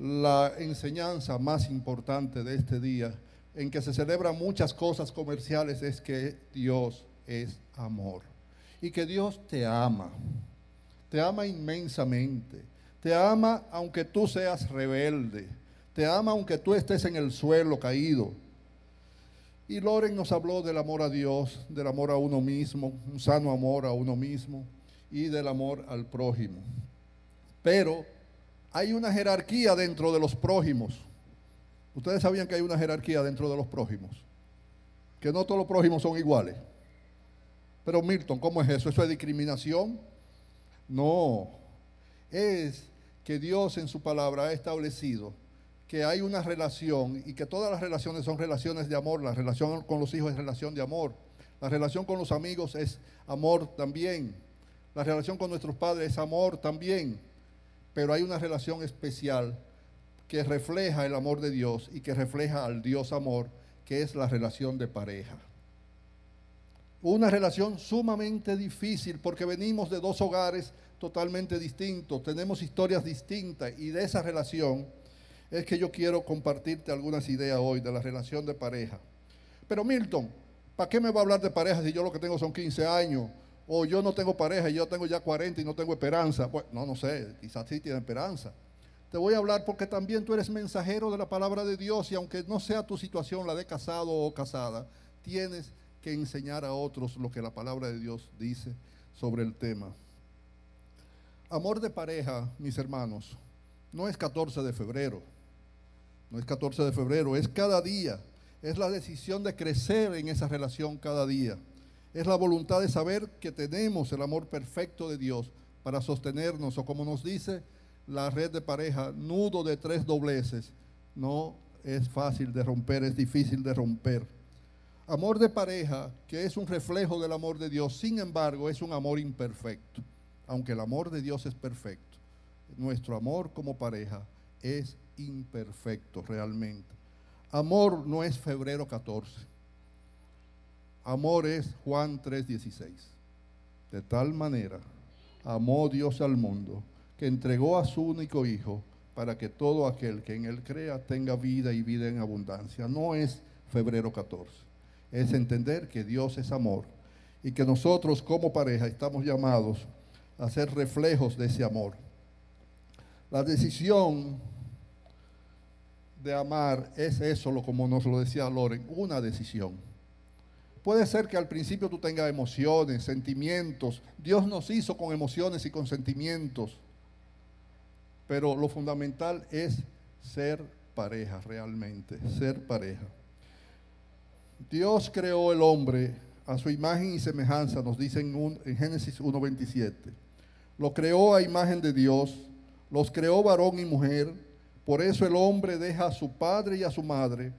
la enseñanza más importante de este día, en que se celebran muchas cosas comerciales, es que Dios es amor y que Dios te ama, te ama inmensamente, te ama aunque tú seas rebelde, te ama aunque tú estés en el suelo caído. Y Loren nos habló del amor a Dios, del amor a uno mismo, un sano amor a uno mismo y del amor al prójimo. Pero hay una jerarquía dentro de los prójimos. Ustedes sabían que hay una jerarquía dentro de los prójimos, que no todos los prójimos son iguales. Pero Milton, ¿cómo es eso? ¿Eso es discriminación? No, es que Dios en su palabra ha establecido que hay una relación y que todas las relaciones son relaciones de amor. La relación con los hijos es relación de amor. La relación con los amigos es amor también. La relación con nuestros padres es amor también. Pero hay una relación especial que refleja el amor de Dios y que refleja al Dios amor, que es la relación de pareja. Una relación sumamente difícil porque venimos de dos hogares totalmente distintos, tenemos historias distintas y de esa relación es que yo quiero compartirte algunas ideas hoy de la relación de pareja. Pero Milton, ¿para qué me va a hablar de pareja si yo lo que tengo son 15 años? O yo no tengo pareja yo tengo ya 40 y no tengo esperanza. Bueno, no, no sé, quizás sí tiene esperanza. Te voy a hablar porque también tú eres mensajero de la palabra de Dios y aunque no sea tu situación la de casado o casada, tienes que enseñar a otros lo que la palabra de Dios dice sobre el tema. Amor de pareja, mis hermanos, no es 14 de febrero, no es 14 de febrero, es cada día, es la decisión de crecer en esa relación cada día, es la voluntad de saber que tenemos el amor perfecto de Dios para sostenernos o como nos dice la red de pareja, nudo de tres dobleces, no es fácil de romper, es difícil de romper amor de pareja, que es un reflejo del amor de Dios, sin embargo, es un amor imperfecto. Aunque el amor de Dios es perfecto, nuestro amor como pareja es imperfecto realmente. Amor no es febrero 14. Amor es Juan 3:16. De tal manera amó Dios al mundo que entregó a su único hijo para que todo aquel que en él crea tenga vida y vida en abundancia. No es febrero 14 es entender que Dios es amor y que nosotros como pareja estamos llamados a ser reflejos de ese amor. La decisión de amar es eso, como nos lo decía Loren, una decisión. Puede ser que al principio tú tengas emociones, sentimientos. Dios nos hizo con emociones y con sentimientos. Pero lo fundamental es ser pareja realmente, ser pareja. Dios creó el hombre a su imagen y semejanza, nos dice en, Génesis 1.27. Lo creó a imagen de Dios, los creó varón y mujer, por eso el hombre deja a su padre y a su madre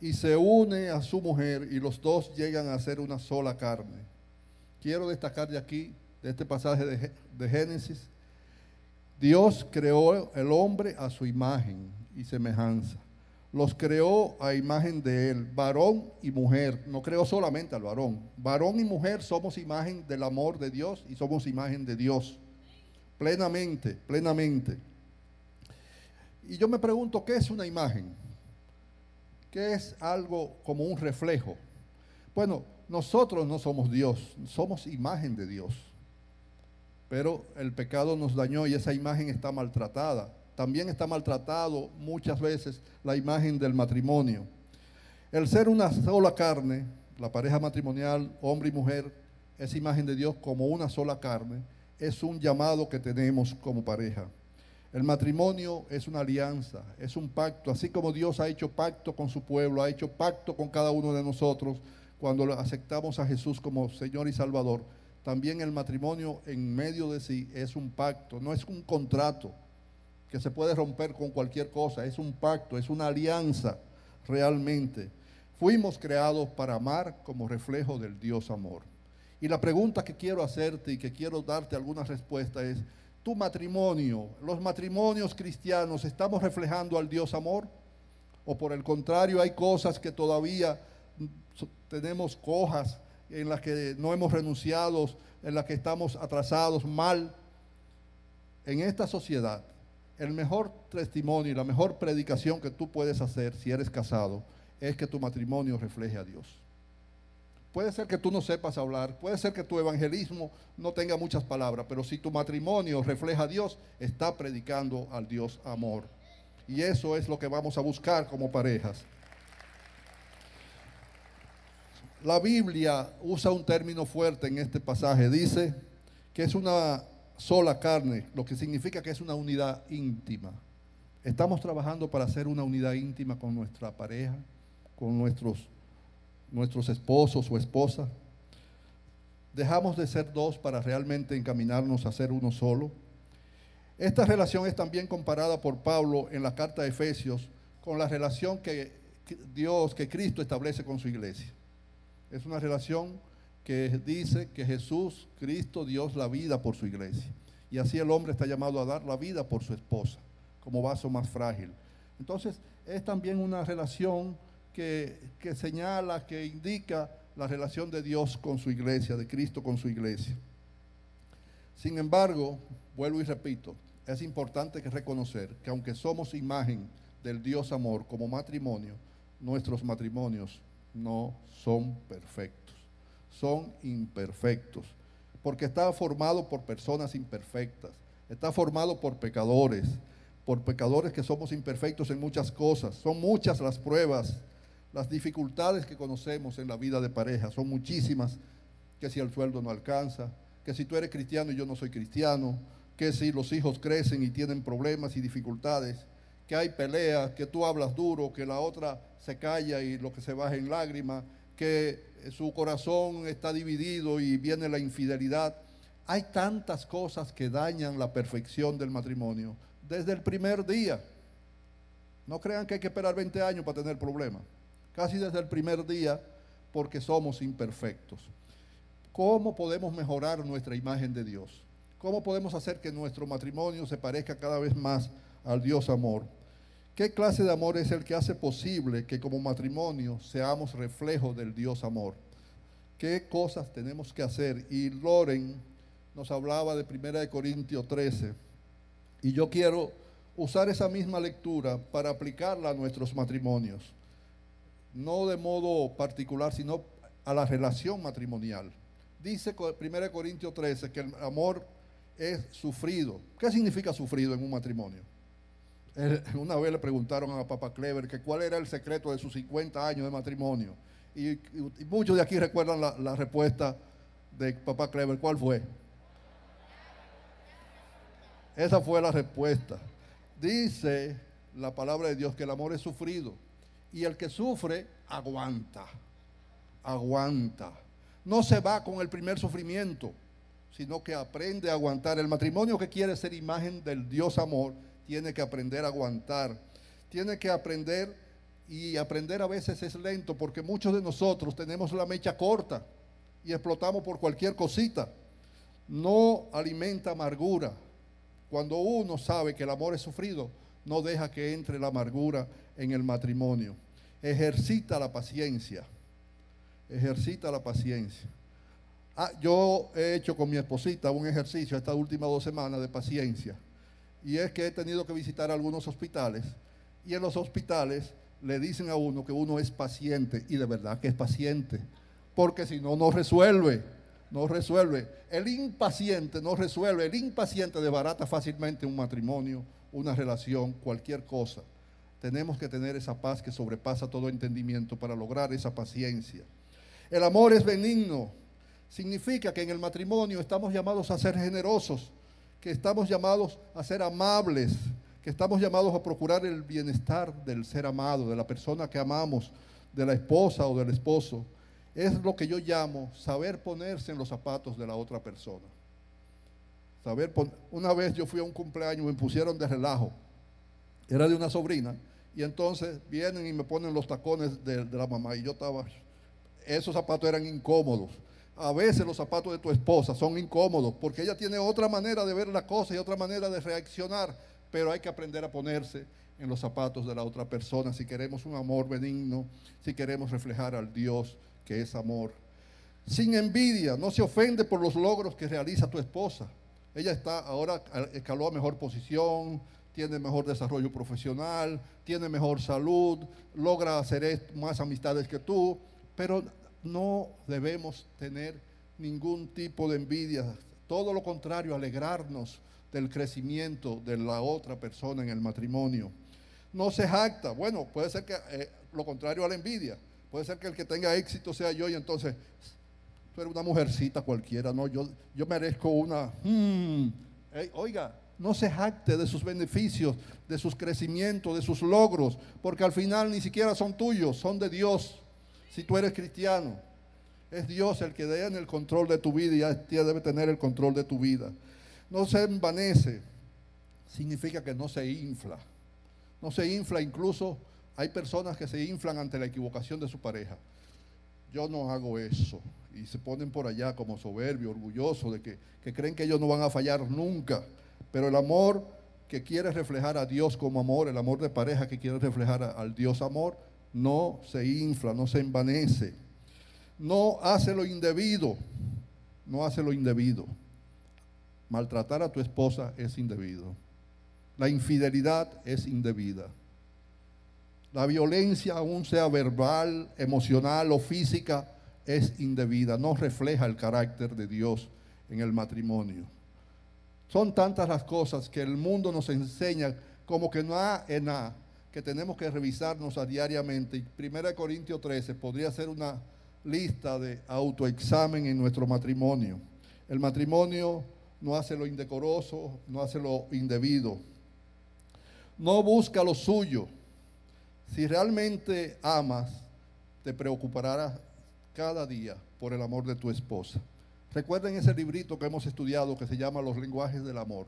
y se une a su mujer y los dos llegan a ser una sola carne. Quiero destacar de aquí, de este pasaje de, de Génesis, Dios creó el hombre a su imagen y semejanza los creó a imagen de Él, varón y mujer. No creó solamente al varón. Varón y mujer somos imagen del amor de Dios y somos imagen de Dios. Plenamente, plenamente. Y yo me pregunto, ¿qué es una imagen? ¿Qué es algo como un reflejo? Bueno, nosotros no somos Dios, somos imagen de Dios. Pero el pecado nos dañó y esa imagen está maltratada también está maltratado muchas veces la imagen del matrimonio. El ser una sola carne, la pareja matrimonial, hombre y mujer, esa imagen de Dios como una sola carne, es un llamado que tenemos como pareja. El matrimonio es una alianza, es un pacto, así como Dios ha hecho pacto con su pueblo, ha hecho pacto con cada uno de nosotros cuando aceptamos a Jesús como Señor y Salvador. También el matrimonio en medio de sí es un pacto, no es un contrato que se puede romper con cualquier cosa, es un pacto, es una alianza realmente. Fuimos creados para amar como reflejo del Dios amor. Y la pregunta que quiero hacerte y que quiero darte alguna respuesta es, ¿tu matrimonio, los matrimonios cristianos, estamos reflejando al Dios amor? ¿O por el contrario hay cosas que todavía tenemos cojas en las que no hemos renunciado, en las que estamos atrasados mal? En esta sociedad el mejor testimonio y la mejor predicación que tú puedes hacer si eres casado es que tu matrimonio refleje a Dios. Puede ser que tú no sepas hablar, puede ser que tu evangelismo no tenga muchas palabras, pero si tu matrimonio refleja a Dios, está predicando al Dios amor. Y eso es lo que vamos a buscar como parejas. La Biblia usa un término fuerte en este pasaje. Dice que es una sola carne, lo que significa que es una unidad íntima. Estamos trabajando para hacer una unidad íntima con nuestra pareja, con nuestros, nuestros esposos o esposas. Dejamos de ser dos para realmente encaminarnos a ser uno solo. Esta relación es también comparada por Pablo en la carta de Efesios con la relación que Dios, que Cristo establece con su iglesia. Es una relación que dice que Jesús, Cristo, Dios la vida por su iglesia. Y así el hombre está llamado a dar la vida por su esposa, como vaso más frágil. Entonces, es también una relación que, señala, que indica la relación de Dios con su iglesia, de Cristo con su iglesia. Sin embargo, vuelvo y repito, es importante que reconocer que aunque somos imagen del Dios amor como matrimonio, nuestros matrimonios no son perfectos, son imperfectos, porque está formado por personas imperfectas, está formado por pecadores, por pecadores que somos imperfectos en muchas cosas, son muchas las pruebas, las dificultades que conocemos en la vida de pareja, son muchísimas, que si el sueldo no alcanza, que si tú eres cristiano y yo no soy cristiano, que si los hijos crecen y tienen problemas y dificultades, que hay peleas, que tú hablas duro, que la otra se calla y lo que se baja en lágrimas, que su corazón está dividido y viene la infidelidad. Hay tantas cosas que dañan la perfección del matrimonio desde el primer día. No crean que hay que esperar 20 años para tener problemas. Casi desde el primer día porque somos imperfectos. ¿Cómo podemos mejorar nuestra imagen de Dios? ¿Cómo podemos hacer que nuestro matrimonio se parezca cada vez más al Dios amor? ¿Qué clase de amor es el que hace posible que como matrimonio seamos reflejo del Dios amor? ¿Qué cosas tenemos que hacer? Y Loren nos hablaba de 1 Corintios 13. Y yo quiero usar esa misma lectura para aplicarla a nuestros matrimonios. No de modo particular, sino a la relación matrimonial. Dice 1 Corintios 13 que el amor es sufrido. ¿Qué significa sufrido en un matrimonio? Una vez le preguntaron a Papa Clever que cuál era el secreto de sus 50 años de matrimonio. Y, muchos de aquí recuerdan la, la respuesta de Papá Clever. ¿Cuál fue? Esa fue la respuesta. Dice la palabra de Dios que el amor es sufrido. Y el que sufre, aguanta. Aguanta. No se va con el primer sufrimiento, sino que aprende a aguantar. El matrimonio que quiere ser imagen del Dios amor tiene que aprender a aguantar, tiene que aprender y aprender a veces es lento porque muchos de nosotros tenemos la mecha corta y explotamos por cualquier cosita. No alimenta amargura. Cuando uno sabe que el amor es sufrido, no deja que entre la amargura en el matrimonio. Ejercita la paciencia. Ejercita la paciencia. Ah, yo he hecho con mi esposita un ejercicio estas últimas dos semanas de paciencia y es que he tenido que visitar algunos hospitales y en los hospitales le dicen a uno que uno es paciente y de verdad que es paciente, porque si no, no resuelve, no resuelve. El impaciente no resuelve, el impaciente desbarata fácilmente un matrimonio, una relación, cualquier cosa. Tenemos que tener esa paz que sobrepasa todo entendimiento para lograr esa paciencia. El amor es benigno, significa que en el matrimonio estamos llamados a ser generosos que estamos llamados a ser amables, que estamos llamados a procurar el bienestar del ser amado, de la persona que amamos, de la esposa o del esposo. Es lo que yo llamo saber ponerse en los zapatos de la otra persona. Saber una vez yo fui a un cumpleaños, me pusieron de relajo. Era de una sobrina. Y entonces vienen y me ponen los tacones de, de la mamá. Y yo estaba, esos zapatos eran incómodos a veces los zapatos de tu esposa son incómodos porque ella tiene otra manera de ver la cosa y otra manera de reaccionar, pero hay que aprender a ponerse en los zapatos de la otra persona si queremos un amor benigno, si queremos reflejar al Dios que es amor. Sin envidia, no se ofende por los logros que realiza tu esposa. Ella está ahora escaló a mejor posición, tiene mejor desarrollo profesional, tiene mejor salud, logra hacer más amistades que tú, pero no debemos tener ningún tipo de envidia, todo lo contrario, alegrarnos del crecimiento de la otra persona en el matrimonio. No se jacta, bueno, puede ser que eh, lo contrario a la envidia, puede ser que el que tenga éxito sea yo y entonces tú eres una mujercita cualquiera, no, yo, yo merezco una, hmm, oiga, no se jacte de sus beneficios, de sus crecimientos, de sus logros, porque al final ni siquiera son tuyos, son de Dios. Si tú eres cristiano, es Dios el que en el control de tu vida y ya debe tener el control de tu vida. No se envanece, significa que no se infla. No se infla, incluso hay personas que se inflan ante la equivocación de su pareja. Yo no hago eso. Y se ponen por allá como soberbios, orgullosos de que, que creen que ellos no van a fallar nunca. Pero el amor que quiere reflejar a Dios como amor, el amor de pareja que quiere reflejar al Dios amor, no se infla, no se envanece. No hace lo indebido, no hace lo indebido. Maltratar a tu esposa es indebido. La infidelidad es indebida. La violencia, aun sea verbal, emocional o física, es indebida. No refleja el carácter de Dios en el matrimonio. Son tantas las cosas que el mundo nos enseña como que no hay nada, que tenemos que revisarnos a diariamente. 1 Corintios 13 podría ser una lista de autoexamen en nuestro matrimonio. El matrimonio no hace lo indecoroso, no hace lo indebido. No busca lo suyo. Si realmente amas, te preocuparás cada día por el amor de tu esposa. Recuerden ese librito que hemos estudiado que se llama Los lenguajes del amor.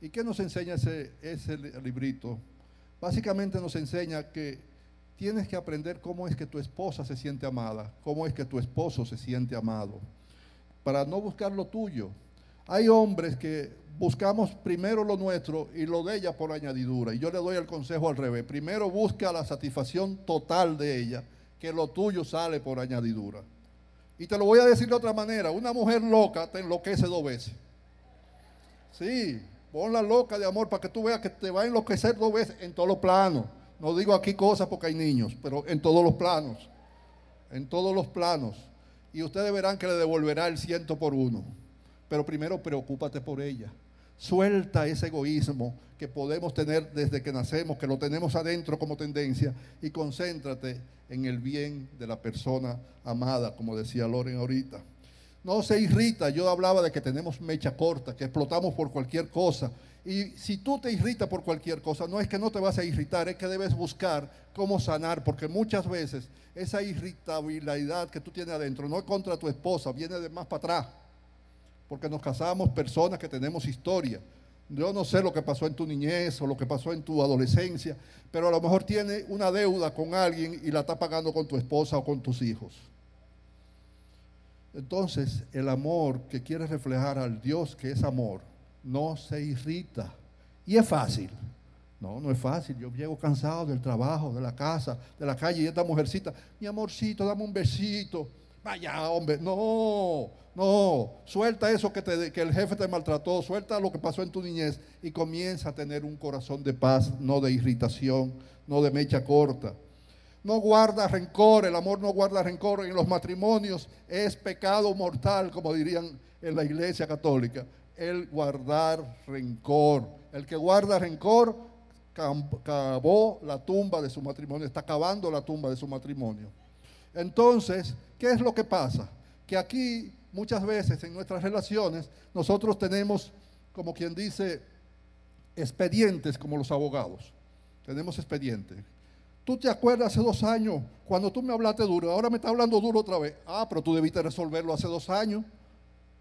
¿Y qué nos enseña ese, librito? Básicamente nos enseña que tienes que aprender cómo es que tu esposa se siente amada, cómo es que tu esposo se siente amado, para no buscar lo tuyo. Hay hombres que buscamos primero lo nuestro y lo de ella por añadidura. Y yo le doy el consejo al revés. Primero busca la satisfacción total de ella, que lo tuyo sale por añadidura. Y te lo voy a decir de otra manera, una mujer loca te enloquece dos veces. Sí, ponla loca de amor para que tú veas que te va a enloquecer dos veces en todos los planos. No digo aquí cosas porque hay niños, pero en todos los planos. En todos los planos. Y ustedes verán que le devolverá el ciento por uno. Pero primero preocúpate por ella. Suelta ese egoísmo que podemos tener desde que nacemos, que lo tenemos adentro como tendencia, y concéntrate en el bien de la persona amada, como decía Loren ahorita. No se irrita, yo hablaba de que tenemos mecha corta, que explotamos por cualquier cosa. Y si tú te irritas por cualquier cosa, no es que no te vas a irritar, es que debes buscar cómo sanar, porque muchas veces esa irritabilidad que tú tienes adentro no es contra tu esposa, viene de más para atrás porque nos casamos personas que tenemos historia. Yo no sé lo que pasó en tu niñez o lo que pasó en tu adolescencia, pero a lo mejor tiene una deuda con alguien y la está pagando con tu esposa o con tus hijos. Entonces, el amor que quiere reflejar al Dios que es amor, no se irrita. Y es fácil. No, no es fácil. Yo llego cansado del trabajo, de la casa, de la calle y esta mujercita, mi amorcito, dame un besito. Vaya, hombre, no, no, suelta eso que, te, que el jefe te maltrató, suelta lo que pasó en tu niñez y comienza a tener un corazón de paz, no de irritación, no de mecha corta. No guarda rencor, el amor no guarda rencor. En los matrimonios es pecado mortal, como dirían en la iglesia católica, el guardar rencor. El que guarda rencor cavó la tumba de su matrimonio, está cavando la tumba de su matrimonio. Entonces, ¿qué es lo que pasa? Que aquí muchas veces en nuestras relaciones nosotros tenemos, como quien dice, expedientes como los abogados. Tenemos expedientes. Tú te acuerdas hace dos años, cuando tú me hablaste duro, ahora me estás hablando duro otra vez. Ah, pero tú debiste resolverlo hace dos años.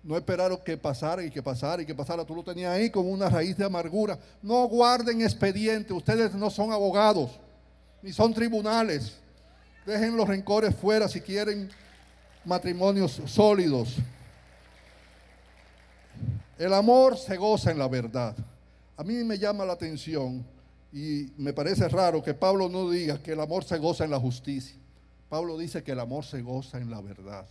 No esperaron que pasara y que pasara y que pasara. Tú lo tenías ahí como una raíz de amargura. No guarden expedientes. Ustedes no son abogados, ni son tribunales. Dejen los rencores fuera si quieren matrimonios sólidos. El amor se goza en la verdad. A mí me llama la atención y me parece raro que Pablo no diga que el amor se goza en la justicia. Pablo dice que el amor se goza en la verdad.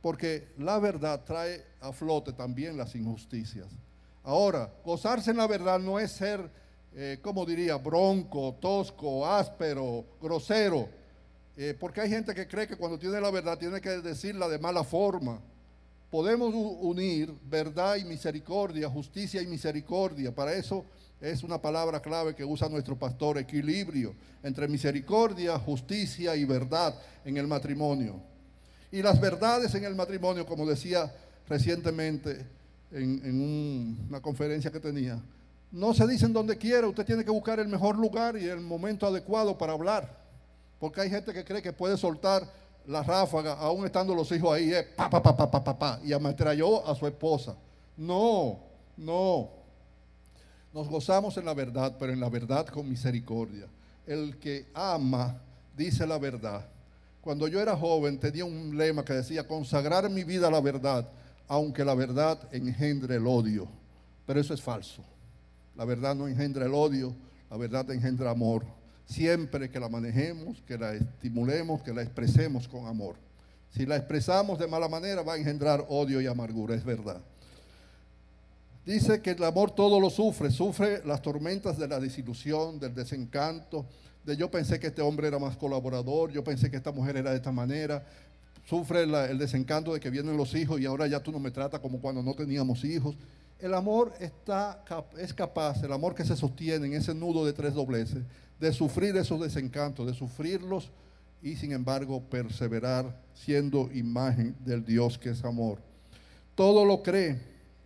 Porque la verdad trae a flote también las injusticias. Ahora, gozarse en la verdad no es ser eh, ¿cómo diría? Bronco, tosco, áspero, grosero. Eh, porque hay gente que cree que cuando tiene la verdad tiene que decirla de mala forma. Podemos unir verdad y misericordia, justicia y misericordia. Para eso es una palabra clave que usa nuestro pastor, equilibrio entre misericordia, justicia y verdad en el matrimonio. Y las verdades en el matrimonio, como decía recientemente en, una conferencia que tenía, no se dicen donde quiera, usted tiene que buscar el mejor lugar y el momento adecuado para hablar. Porque hay gente que cree que puede soltar la ráfaga, aún estando los hijos ahí, eh, pa, pa, pa, pa, pa, pa, y ametralló a su esposa. No, no. Nos gozamos en la verdad, pero en la verdad con misericordia. El que ama dice la verdad. Cuando yo era joven tenía un lema que decía, consagrar mi vida a la verdad, aunque la verdad engendre el odio. Pero eso es falso. La verdad no engendra el odio, la verdad engendra amor siempre que la manejemos, que la estimulemos, que la expresemos con amor. Si la expresamos de mala manera va a engendrar odio y amargura, es verdad. Dice que el amor todo lo sufre, sufre las tormentas de la desilusión, del desencanto, de yo pensé que este hombre era más colaborador, yo pensé que esta mujer era de esta manera, sufre el desencanto de que vienen los hijos y ahora ya tú no me tratas como cuando no teníamos hijos. El amor está, es capaz, el amor que se sostiene en ese nudo de tres dobleces, de sufrir esos desencantos, de sufrirlos y sin embargo perseverar siendo imagen del Dios que es amor. Todo lo cree.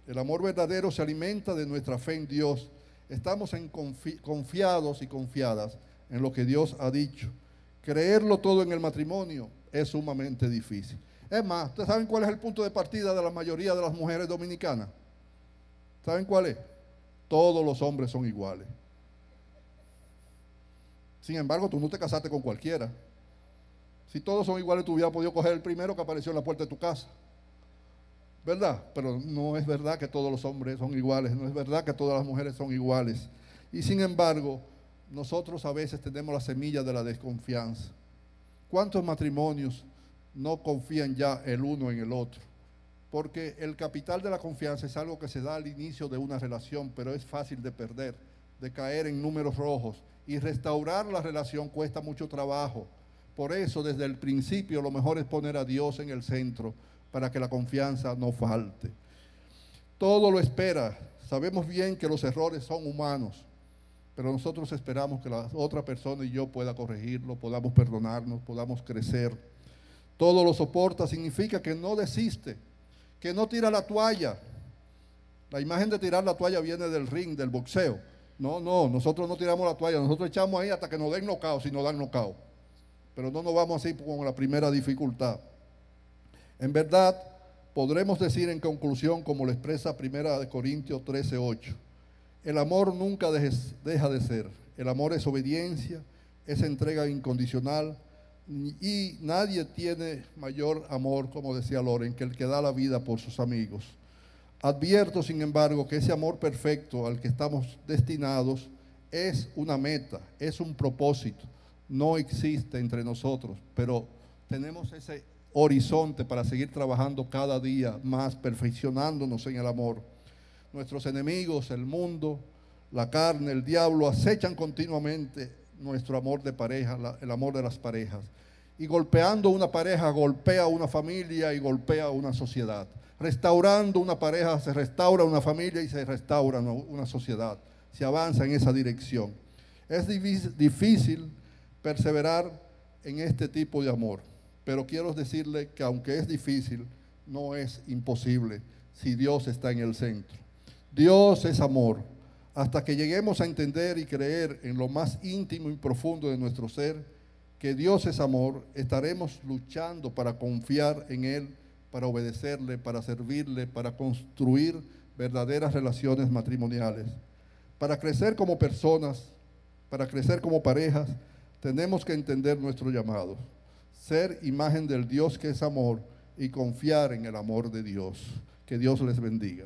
El amor verdadero se alimenta de nuestra fe en Dios. Estamos en confiados y confiadas en lo que Dios ha dicho. Creerlo todo en el matrimonio es sumamente difícil. Es más, ¿ustedes saben cuál es el punto de partida de la mayoría de las mujeres dominicanas? ¿Saben cuál es? Todos los hombres son iguales. Sin embargo, tú no te casaste con cualquiera. Si todos son iguales, tú hubieras podido coger el primero que apareció en la puerta de tu casa. ¿Verdad? Pero no es verdad que todos los hombres son iguales, no es verdad que todas las mujeres son iguales. Y sin embargo, nosotros a veces tenemos la semilla de la desconfianza. ¿Cuántos matrimonios no confían ya el uno en el otro? Porque el capital de la confianza es algo que se da al inicio de una relación, pero es fácil de perder, de caer en números rojos, y restaurar la relación cuesta mucho trabajo. Por eso desde el principio lo mejor es poner a Dios en el centro para que la confianza no falte. Todo lo espera. Sabemos bien que los errores son humanos, pero nosotros esperamos que la otra persona y yo pueda corregirlo, podamos perdonarnos, podamos crecer. Todo lo soporta significa que no desiste, que no tira la toalla. La imagen de tirar la toalla viene del ring, del boxeo. No, no, nosotros no tiramos la toalla, nosotros echamos ahí hasta que nos den nocao, si nos dan nocao. Pero no nos vamos así con la primera dificultad. En verdad, podremos decir en conclusión, como lo expresa Primera de Corintios 13, 8, el amor nunca deja de ser. El amor es obediencia, es entrega incondicional y nadie tiene mayor amor, como decía Loren, que el que da la vida por sus amigos. Advierto, sin embargo, que ese amor perfecto al que estamos destinados es una meta, es un propósito. No existe entre nosotros, pero tenemos ese horizonte para seguir trabajando cada día más, perfeccionándonos en el amor. Nuestros enemigos, el mundo, la carne, el diablo, acechan continuamente nuestro amor de pareja, el amor de las parejas. Y golpeando una pareja, golpea una familia y golpea una sociedad. Restaurando una pareja, se restaura una familia y se restaura una sociedad. Se avanza en esa dirección. Es difícil perseverar en este tipo de amor, pero quiero decirle que aunque es difícil, no es imposible si Dios está en el centro. Dios es amor. Hasta que lleguemos a entender y creer en lo más íntimo y profundo de nuestro ser, que Dios es amor, estaremos luchando para confiar en Él para obedecerle, para servirle, para construir verdaderas relaciones matrimoniales. Para crecer como personas, para crecer como parejas, tenemos que entender nuestro llamado, ser imagen del Dios que es amor y confiar en el amor de Dios. Que Dios les bendiga.